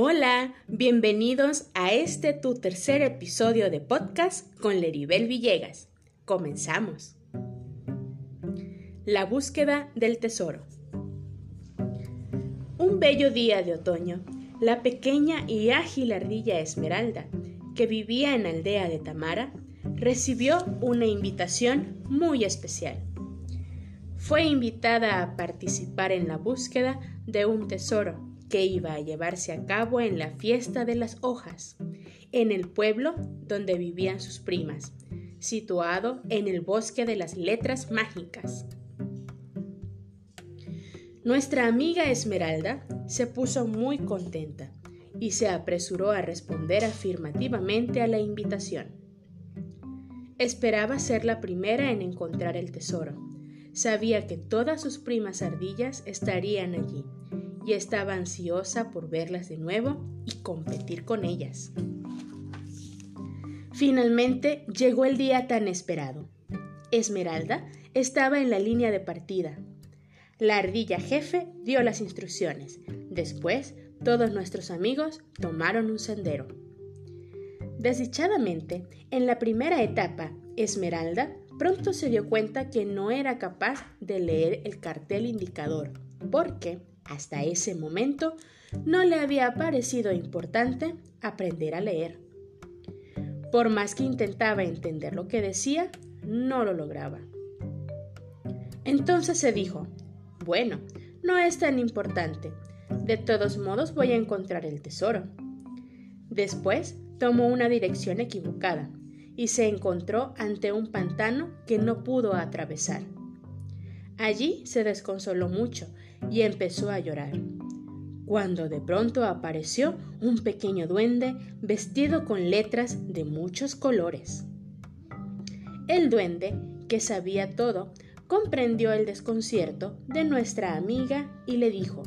Hola, bienvenidos a este tu tercer episodio de podcast con Leribel Villegas. Comenzamos. La búsqueda del tesoro. Un bello día de otoño, la pequeña y ágil ardilla Esmeralda, que vivía en la aldea de Tamara, recibió una invitación muy especial. Fue invitada a participar en la búsqueda de un tesoro que iba a llevarse a cabo en la fiesta de las hojas, en el pueblo donde vivían sus primas, situado en el bosque de las letras mágicas. Nuestra amiga Esmeralda se puso muy contenta y se apresuró a responder afirmativamente a la invitación. Esperaba ser la primera en encontrar el tesoro. Sabía que todas sus primas ardillas estarían allí y estaba ansiosa por verlas de nuevo y competir con ellas. Finalmente llegó el día tan esperado. Esmeralda estaba en la línea de partida. La ardilla jefe dio las instrucciones. Después, todos nuestros amigos tomaron un sendero. Desdichadamente, en la primera etapa, Esmeralda pronto se dio cuenta que no era capaz de leer el cartel indicador, porque hasta ese momento no le había parecido importante aprender a leer. Por más que intentaba entender lo que decía, no lo lograba. Entonces se dijo, bueno, no es tan importante. De todos modos voy a encontrar el tesoro. Después tomó una dirección equivocada y se encontró ante un pantano que no pudo atravesar. Allí se desconsoló mucho y empezó a llorar, cuando de pronto apareció un pequeño duende vestido con letras de muchos colores. El duende, que sabía todo, comprendió el desconcierto de nuestra amiga y le dijo,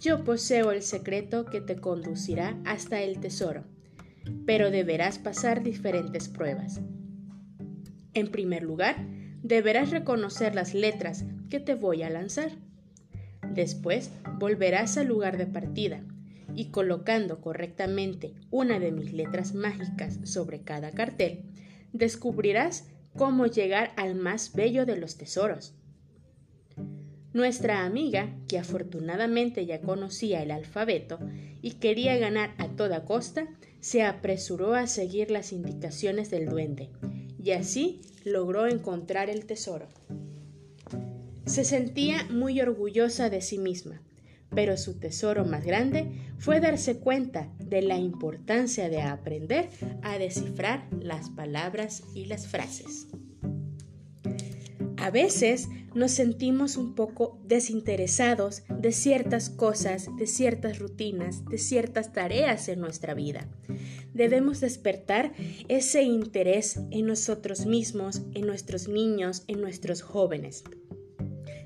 Yo poseo el secreto que te conducirá hasta el tesoro, pero deberás pasar diferentes pruebas. En primer lugar, deberás reconocer las letras que te voy a lanzar. Después volverás al lugar de partida y colocando correctamente una de mis letras mágicas sobre cada cartel, descubrirás cómo llegar al más bello de los tesoros. Nuestra amiga, que afortunadamente ya conocía el alfabeto y quería ganar a toda costa, se apresuró a seguir las indicaciones del duende y así logró encontrar el tesoro. Se sentía muy orgullosa de sí misma, pero su tesoro más grande fue darse cuenta de la importancia de aprender a descifrar las palabras y las frases. A veces nos sentimos un poco desinteresados de ciertas cosas, de ciertas rutinas, de ciertas tareas en nuestra vida. Debemos despertar ese interés en nosotros mismos, en nuestros niños, en nuestros jóvenes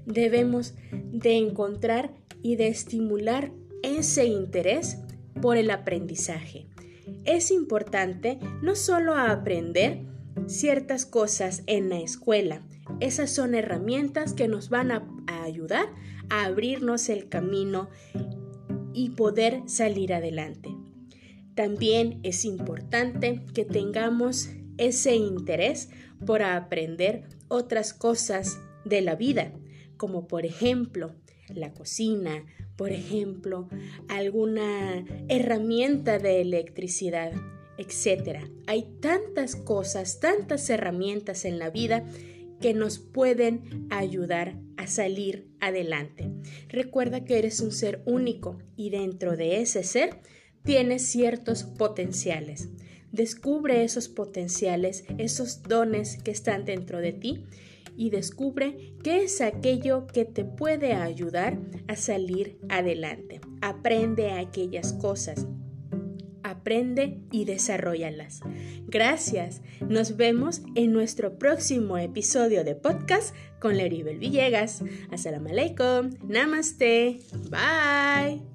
debemos de encontrar y de estimular ese interés por el aprendizaje. Es importante no solo aprender ciertas cosas en la escuela, esas son herramientas que nos van a, ayudar a abrirnos el camino y poder salir adelante. También es importante que tengamos ese interés por aprender otras cosas de la vida como por ejemplo la cocina, por ejemplo, alguna herramienta de electricidad, etc. Hay tantas cosas, tantas herramientas en la vida que nos pueden ayudar a salir adelante. Recuerda que eres un ser único y dentro de ese ser tienes ciertos potenciales. Descubre esos potenciales, esos dones que están dentro de ti y descubre qué es aquello que te puede ayudar a salir adelante. Aprende aquellas cosas. Aprende y desarrollalas. Gracias. Nos vemos en nuestro próximo episodio de podcast con Leribel Villegas. Assalamu alaikum. Namaste. Bye.